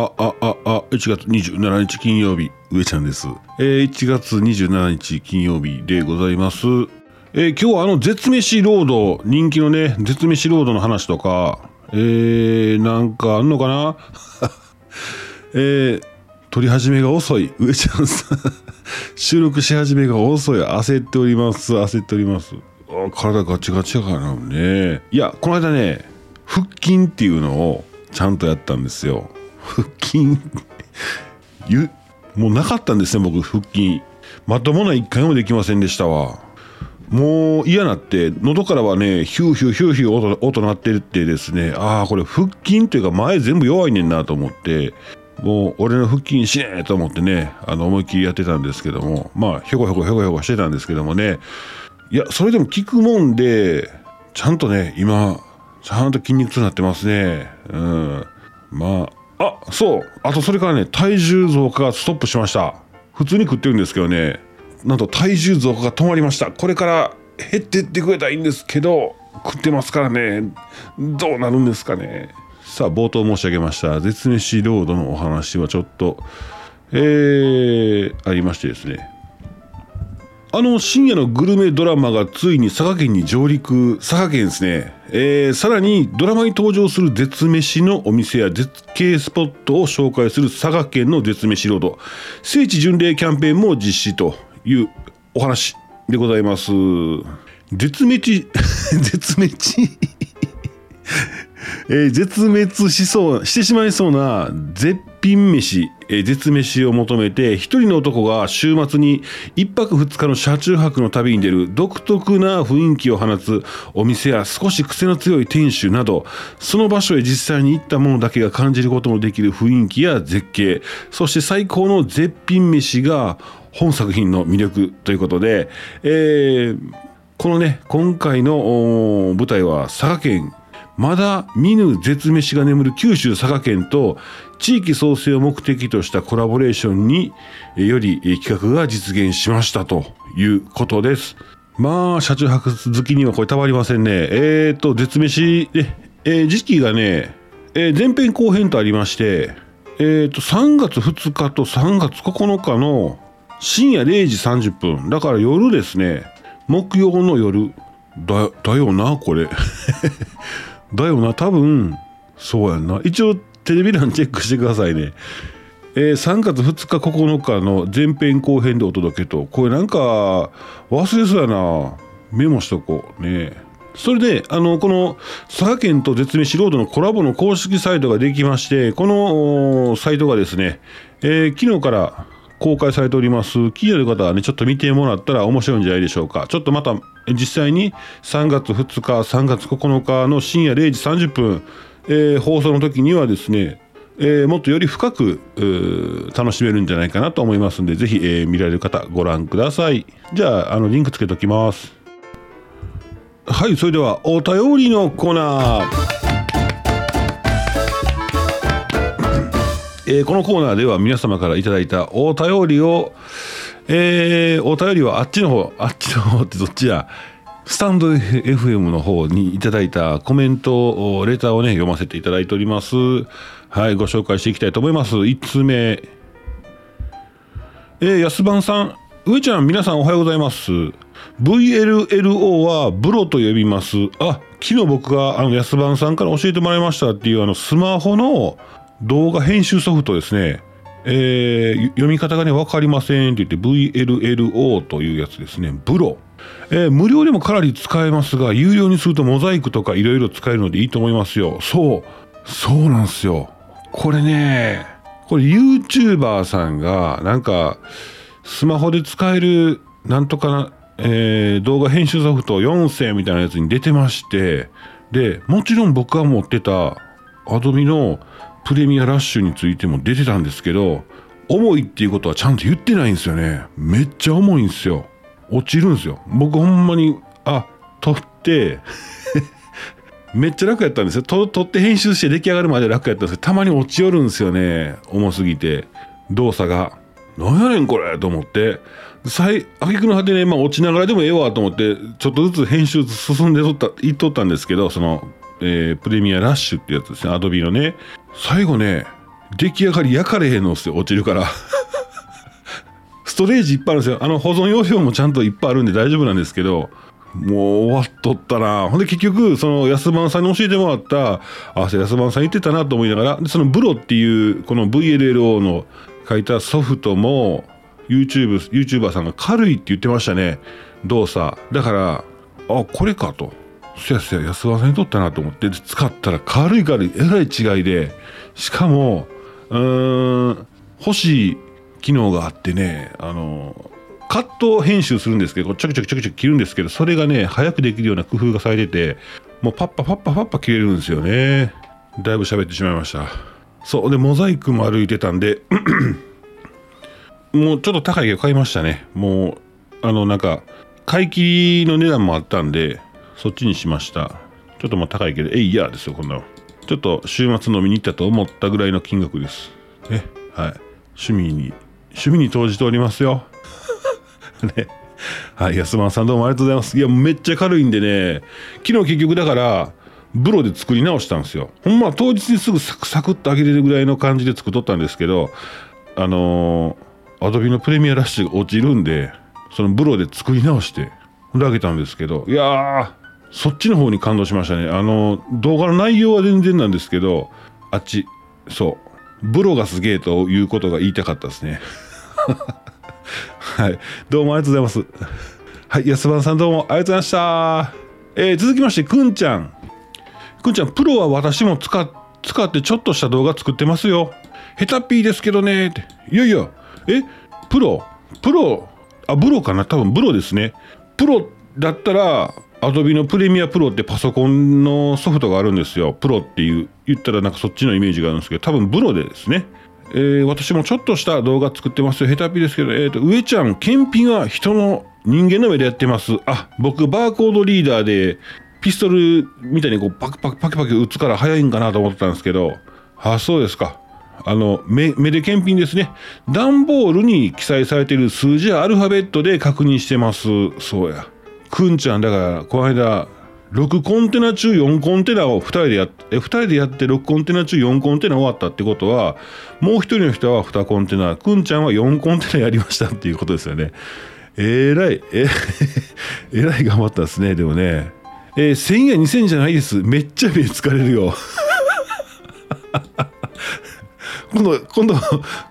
あ、あ、あ、あ、1月27日金曜日、上ちゃんです。えー、1月27日金曜日でございます。えー、今日はあの、絶飯ロード、人気のね、絶飯ロードの話とか、えー、なんかあんのかな？えー、撮り始めが遅い。上ちゃんさん 収録し始めが遅い。焦っております。焦っております。あ体ガチガチやからなね。いや、この間ね、腹筋っていうのをちゃんとやったんですよ。腹筋ゆ、もうなかったんですね、僕、腹筋。まともな一回もできませんでしたわ。もう嫌なって、喉からはね、ヒューヒューヒューヒュー音音鳴ってるってですね、ああ、これ腹筋っていうか前全部弱いねんなと思って、もう俺の腹筋しねえと思ってね、あの思いっきりやってたんですけども、まあ、ひょこひょこひょこひょこしてたんですけどもね、いや、それでも効くもんで、ちゃんとね、今、ちゃんと筋肉痛になってますね。うん。まあ、あ、そう。あとそれからね、体重増加がストップしました。普通に食ってるんですけどね、なんと体重増加が止まりました。これから減ってってくれたらいいんですけど、食ってますからね、どうなるんですかね。さあ、冒頭申し上げました、絶滅ロードのお話はちょっと、えー、ありましてですね、あの深夜のグルメドラマがついに佐賀県に上陸。佐賀県ですね、えー、さらにドラマに登場する絶飯のお店や絶景スポットを紹介する佐賀県の絶飯ロード。聖地巡礼キャンペーンも実施というお話でございます。絶滅 絶滅。えー、絶滅しそうしてしまいそうな絶品飯、えー、絶飯を求めて一人の男が週末に一泊二日の車中泊の旅に出る独特な雰囲気を放つお店や少し癖の強い店主などその場所へ実際に行った者だけが感じることもできる雰囲気や絶景そして最高の絶品飯が本作品の魅力ということで、えー、このね今回の舞台は佐賀県まだ見ぬ絶飯が眠る九州佐賀県と地域創生を目的としたコラボレーションにより企画が実現しましたということです。まあ、車中泊好きにはこれたまりませんね。えーと、絶飯、えー、時期がね、えー、前編後編とありまして、えーと、3月2日と3月9日の深夜0時30分。だから夜ですね。木曜の夜。だ、だよな、これ。だよな、多分、そうやんな。一応、テレビ欄チェックしてくださいね。えー、3月2日9日の前編後編でお届けと、これなんか忘れそうやな。メモしとこうね。それで、あの、この佐賀県と絶滅ロードのコラボの公式サイトができまして、このサイトがですね、えー、昨日から公開されております。気になる方はね、ちょっと見てもらったら面白いんじゃないでしょうか。ちょっとまた実際に3月2日、3月9日の深夜0時30分、えー、放送の時にはですね、えー、もっとより深く楽しめるんじゃないかなと思いますんで、ぜひ、えー、見られる方ご覧ください。じゃあ、あの、リンクつけときます。はい、それでは、お便りのコーナー。えー、このコーナーでは皆様からいただいたお便りを、えー、お便りはあっちの方、あっちの方ってどっちや、スタンド FM の方にいただいたコメント、レターをね、読ませていただいております。はい、ご紹介していきたいと思います。1通目。えー、安番さん、上ちゃん、皆さんおはようございます。VLLO はブロと呼びます。あ、昨日僕があの安番さんから教えてもらいましたっていうあのスマホの動画編集ソフトですね。えー、読み方がね、わかりませんって言って VLLO というやつですね。ブロ。えー、無料でもかなり使えますが、有料にするとモザイクとかいろいろ使えるのでいいと思いますよ。そう。そうなんですよ。これね、これ YouTuber さんがなんかスマホで使えるなんとかな、えー、動画編集ソフト4世みたいなやつに出てまして、で、もちろん僕が持ってた Adobe のプレミアラッシュについても出てたんですけど、重いっていうことはちゃんと言ってないんですよね。めっちゃ重いんですよ。落ちるんですよ。僕ほんまに、あ、撮って めっちゃ楽やったんですよ。撮って編集して出来上がるまで楽やったんですけど、たまに落ちよるんですよね。重すぎて。動作が。なんやねんこれと思って。最、あげくの果てね、まあ落ちながらでもええわと思って、ちょっとずつ編集進んでとった、いっとったんですけど、その、えー、プレミアラッシュってやつですね。アドビのね。最後ね、出来上がり焼かれへんのっすよ。落ちるから。ストレージいっぱいあるんですよ。あの保存容量もちゃんといっぱいあるんで大丈夫なんですけどもう終わっとったな。ほんで結局その安番さんに教えてもらったあ安番さん言ってたなと思いながらでそのブロっていうこの VLLO の書いたソフトも YouTube YouTuber さんが軽いって言ってましたね。動作だからあこれかと。そやそや安番さんにとったなと思って使ったら軽い軽いえらい違いでしかもうーん欲しい機能があってねあのカット編集するんですけどちょくちょくちょくちょく切るんですけどそれがね早くできるような工夫がされててもうパッパパッパパッパ切れるんですよね。だいぶ喋ってしまいました。そうでモザイクも歩いてたんでもうちょっと高いけど買いましたね。もうあのなんか買い切りの値段もあったんでそっちにしました。ちょっとまあ高いけどえいやですよこんなの。ちょっと週末飲みに行ったと思ったぐらいの金額です。ねはい。趣味に趣味に投じておりますよ。ね。はい、安間さんどうもありがとうございます。いや、めっちゃ軽いんでね、昨日結局だから、ブロで作り直したんですよ。ほんま当日にすぐサクサクっと揚げれるぐらいの感じで作っとったんですけど、あのー、アドビのプレミアラッシュが落ちるんで、そのブロで作り直して、ほんで揚げたんですけど、いやー、そっちの方に感動しましたね。あの、動画の内容は全然なんですけど、あっち、そう、ブロがすげえということが言いたかったですね。はい。どうもありがとうございます。はい。安番さんどうもありがとうございました。えー、続きまして、くんちゃん。くんちゃん、プロは私も使っ使ってちょっとした動画作ってますよ。下手っぴーですけどね。って。いやいや、えプロ？プロ？あ、ブロかな？多分ブロですね。プロだったら、アドビのプレミアプロってパソコンのソフトがあるんですよ。プロっていう、言ったらなんかそっちのイメージがあるんですけど、多分ブロでですね。えー、私もちょっとした動画作ってますよ。下手っぴですけど、えっ、ー、と、上ちゃん、検品は人の人間の目でやってます。あ、僕、バーコードリーダーで、ピストルみたいにこうパクパクパキパキ打つから早いんかなと思ってたんですけど、あ、そうですか。あの、目、目で検品ですね。段ボールに記載されている数字やアルファベットで確認してます。そうや。くんちゃん、だから、この間、6コンテナ中4コンテナを2人でやって、2人でやって6コンテナ中4コンテナ終わったってことは、もう1人の人は2コンテナ、くんちゃんは4コンテナやりましたっていうことですよね。えらい、え、えらい頑張ったですね、でもね。えー、1000や2000じゃないです。めっちゃ目疲れるよ。今度、今度、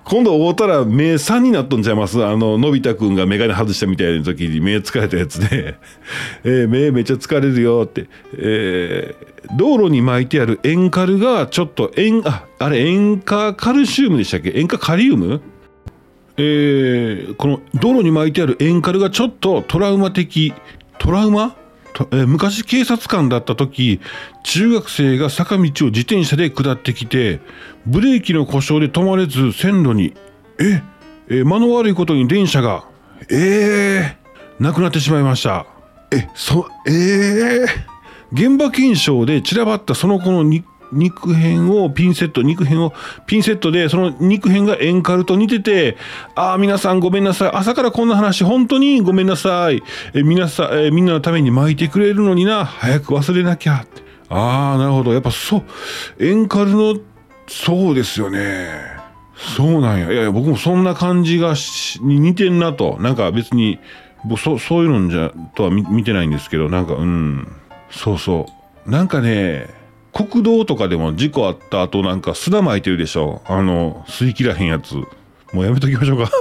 今度会うたら目3になっとんちゃいます？あの、のび太くんが眼鏡外したみたいな時に目疲れたやつで、えー、目めっちゃ疲れるよって、えー、道路に巻いてある塩カルがちょっと塩、あ、あれ塩化カルシウムでしたっけ？塩化カリウム？えー、この道路に巻いてある塩カルがちょっとトラウマ的、トラウマ？えー、昔警察官だった時中学生が坂道を自転車で下ってきてブレーキの故障で止まれず線路にええ間の悪いことに電車がえー、なくなってしまいました。えそえー、現場検証で散らばったその子の肉片をピンセット肉片をピンセットでその肉片がエンカルと似ててああ皆さんごめんなさい。朝からこんな話本当にごめんなさい。え皆さんえみんなのために巻いてくれるのにな。早く忘れなきゃ。ああなるほど。やっぱそうエンカルのそうですよね。そうなんや。いや僕もそんな感じがに似てんなと。なんか別にそそういうのじゃとは見てないんですけどなんかうん。そうそう。なんかね国道とかでも事故あった後なんか砂撒いてるでしょ。あの吸い切らへんやつ。もうやめときましょうか。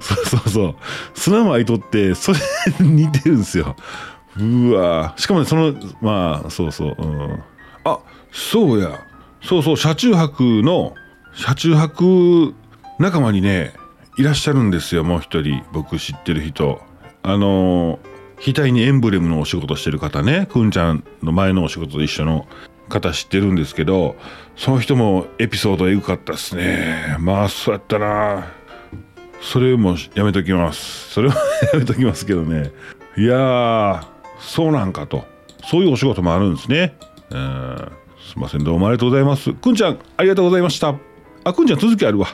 そうそうそう。砂撒いとってそれ似てるんですよ。うわ。しかもねそのまあそうそう、うん、あそうや。そうそう。車中泊の車中泊仲間にねいらっしゃるんですよ。もう一人。僕知ってる人。あの額にエンブレムのお仕事してる方ね。くんちゃんの前のお仕事と一緒の方知ってるんですけどその人もエピソードエグかったっすね。まあそうやったな。それもやめときます。それはやめときますけどね。いやーそうなんかと。そういうお仕事もあるんですね。うん。すいませんどうもありがとうございます。くんちゃんありがとうございました。あくんちゃん続きあるわ。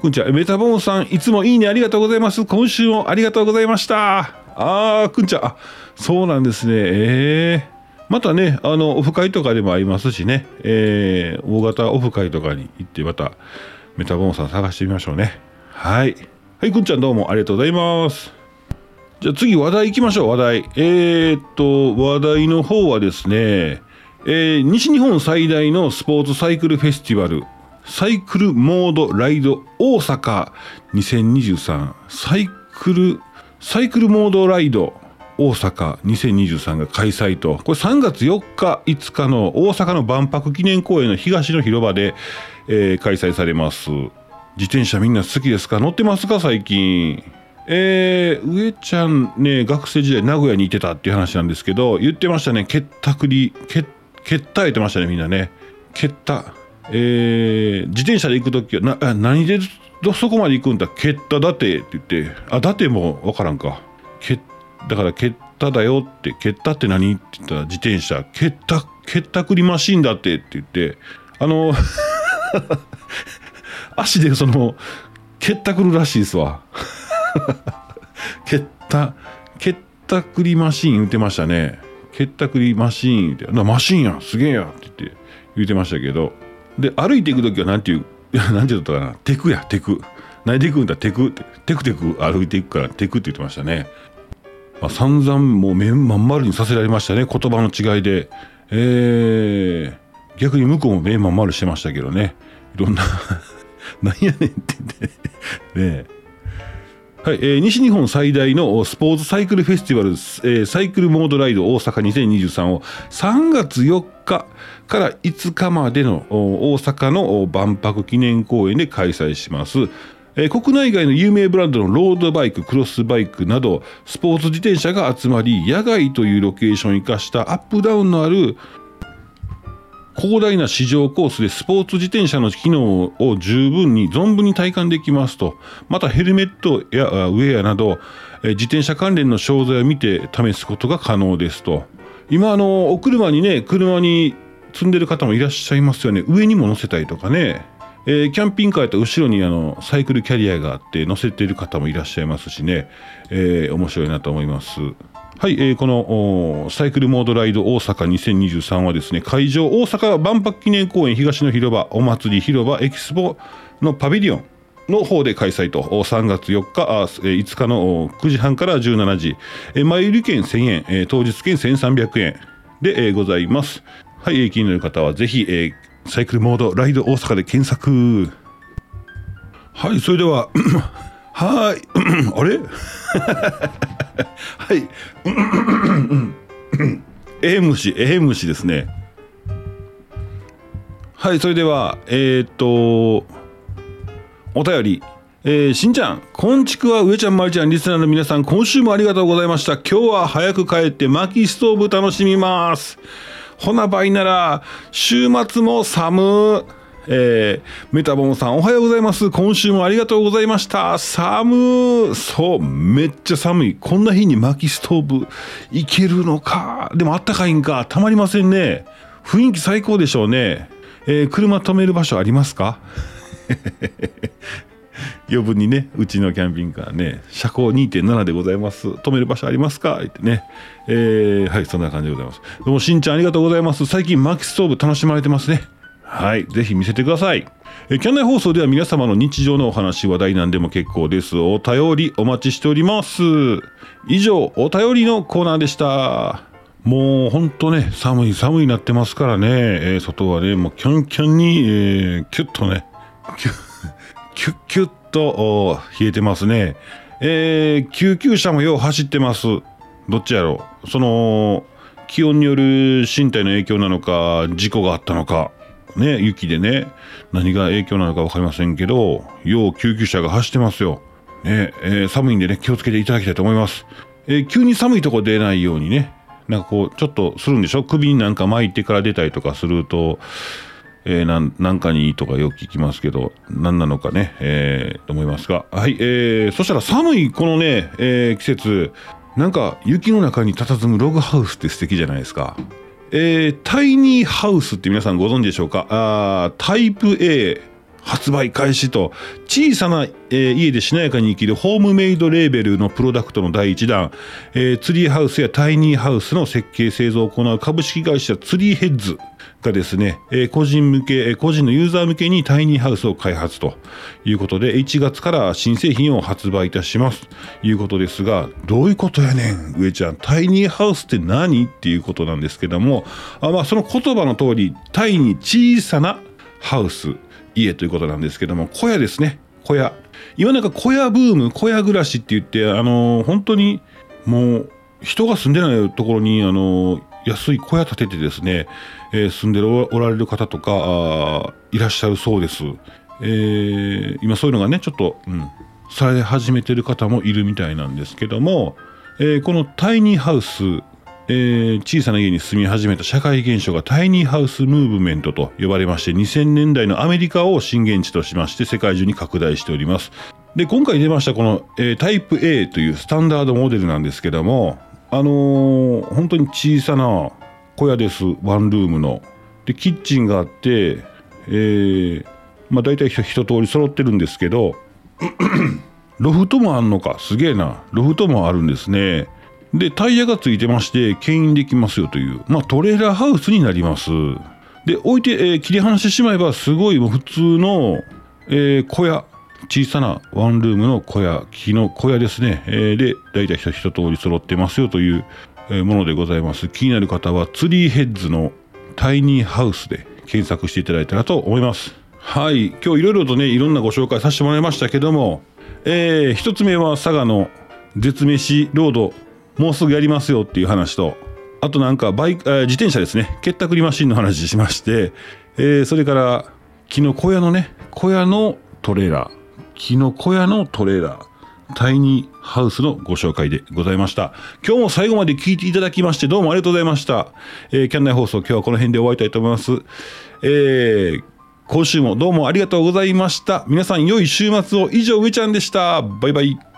くんちゃんメタボンさんいつもいいねありがとうございます。今週もありがとうございました。あーくんちゃんあそうなんですねえー、またね、あの、オフ会とかでもありますしね、えー、大型オフ会とかに行って、また、メタボンさん探してみましょうね。はい。はい、くんちゃんどうもありがとうございます。じゃあ次話題行きましょう、話題。えー、っと、話題の方はですね、えー、西日本最大のスポーツサイクルフェスティバル、サイクルモードライド大阪2023サイクル、サイクルモードライド大阪2023が開催と、これ3月4日、5日の大阪の万博記念公園の東の広場で、えー、開催されます。自転車みんな好きですか？乗ってますか？最近。えー、上ちゃんね、学生時代名古屋にいてたっていう話なんですけど、言ってましたね、けったくり、け、った言ってましたね、みんなね。けった。えー、自転車で行くときは、な、何でそこまで行くんだけっただてって言って、あ、だてもわからんか。けだから、けっただよって、けったって何って言ったら、自転車、けった、けったくりマシンだってって言って、あの、足でその、けったくるらしいですわ。けった、けったくりマシン言ってましたね。けったくりマシーンって、マシンや、すげえやって言って言ってましたけど、で、歩いていく時は何ていう、何て言ったかな、テクや、テク。何で行くんだ、テクって、テクテク歩いていくから、テクって言ってましたね。まあ、散々もう目まん丸にさせられましたね、言葉の違いで。えー、逆に向こうも目まん丸してましたけどね。いろんな なんやねんって言ってねはい、えー、西日本最大のスポーツサイクルフェスティバル、えー、サイクルモードライド大阪2023を3月4日から5日までの大阪の万博記念公園で開催します。えー、国内外の有名ブランドのロードバイク、クロスバイクなど、スポーツ自転車が集まり、野外というロケーションを生かしたアップダウンのある広大な市場コースでスポーツ自転車の機能を十分に存分に体感できますと。またヘルメットやウェアなど自転車関連の商材を見て試すことが可能ですと。今あのお車にね車に積んでる方もいらっしゃいますよね。上にも乗せたりとかね。えー、キャンピングカーやったら後ろにあのサイクルキャリアがあって乗せている方もいらっしゃいますしね、えー、面白いなと思います。はい、えー、このサイクルモードライド大阪2023はですね、会場大阪万博記念公園東の広場お祭り広場エキスポのパビリオンの方で開催と、3月4日、あ5日の9時半から17時、前売り券1000円、当日券1300円でございます。はい、気になる方はぜひ、サイクルモードライド大阪で検索。はい、それでは、はい、あれ？はい。ええ虫、ええ虫ですね。はい、それでは、えー、っと、お便り。えー、しんちゃん、こんちくは上ちゃん、まりちゃん、リスナーの皆さん、今週もありがとうございました。今日は早く帰って薪ストーブ楽しみます。ほなばいなら、週末も寒えー、メタボンさんおはようございます。今週もありがとうございました。寒そう、めっちゃ寒い。こんな日に薪ストーブいけるのか？でもあったかいんか？たまりませんね。雰囲気最高でしょうね。えー、車止める場所ありますか？余分にね、うちのキャンピングカーね、車高2.7でございます。止める場所ありますか？ってね。えー、はい、そんな感じでございます。どうも、しんちゃんありがとうございます。最近薪ストーブ楽しまれてますね。はい、ぜひ見せてください。えキャンナイ放送では皆様の日常のお話、話題なんでも結構です。お便りお待ちしております。以上、お便りのコーナーでした。もうほんとね、寒い寒いになってますからね、えー、外はね、もうキャンキャンに、えー、キュッとね、キュッ、キュッキュッと冷えてますね。えー、救急車もよう走ってます。どっちやろう。その、気温による身体の影響なのか、事故があったのか。ね、雪でね、何が影響なのか分かりませんけど、よう救急車が走ってますよ。ね、えー、寒いんでね、気をつけていただきたいと思います。えー、急に寒いとこ出ないようにね、なんかこう、ちょっとするんでしょ？首になんか巻いてから出たりとかすると、えー、なんなんかにいいとかよく聞きますけど、何なのかね、えー、と思いますが。はい、えー、そしたら寒いこのね、えー、季節、なんか雪の中に佇むログハウスって素敵じゃないですか。えー、タイニーハウスって皆さんご存知でしょうか？あタイプ A、発売開始と小さな、えー、家でしなやかに生きるホームメイドレーベルのプロダクトの第1弾、えー、ツリーハウスやタイニーハウスの設計製造を行う株式会社ツリーヘッズ。がですね、え、個人向け、個人のユーザー向けにタイニーハウスを開発ということで1月から新製品を発売いたしますということですがどういうことやねん上ちゃん。タイニーハウスって何っていうことなんですけどもあ、まあ、その言葉の通りタイに小さなハウス家ということなんですけども小屋ですね。小屋。今なんか小屋ブーム小屋暮らしって言ってあの本当にもう人が住んでないところにあの安い小屋建ててですね、えー、住んでおられる方とかいらっしゃるそうです、えー、今そういうのがねちょっと、うん、され始めてる方もいるみたいなんですけども、えー、このタイニーハウスえー、小さな家に住み始めた社会現象がタイニーハウスムーブメントと呼ばれまして2000年代のアメリカを震源地としまして世界中に拡大しております。で今回出ましたこの、えー、タイプ A というスタンダードモデルなんですけどもあのー、本当に小さな小屋です。ワンルームの。でキッチンがあってえー、まあ大体一通り揃ってるんですけど ロフトもあんのか。すげえな。ロフトもあるんですね。で、タイヤがついてまして、牽引できますよという、まあ、トレーラーハウスになります。で、置いて、えー、切り離してしまえば、すごい普通の、えー、小屋、小さなワンルームの小屋、木の小屋ですね。えー、で、大体一通り揃ってますよという、ものでございます。気になる方は、ツリーヘッズのタイニーハウスで検索していただいたらと思います。はい。今日いろいろとね、いろんなご紹介させてもらいましたけども、えー、一つ目は佐賀の絶飯ロードもうすぐやりますよっていう話と、あとなんかバイク、えー、自転車ですね、結託りマシンの話しまして、えー、それから、木の小屋のね、小屋のトレーラー、木の小屋のトレーラー、タイニーハウスのご紹介でございました。今日も最後まで聞いていただきましてどうもありがとうございました。えー、キャンナイ放送今日はこの辺で終わりたいと思います。えー、今週もどうもありがとうございました。皆さん良い週末を以上上ちゃんでした。バイバイ。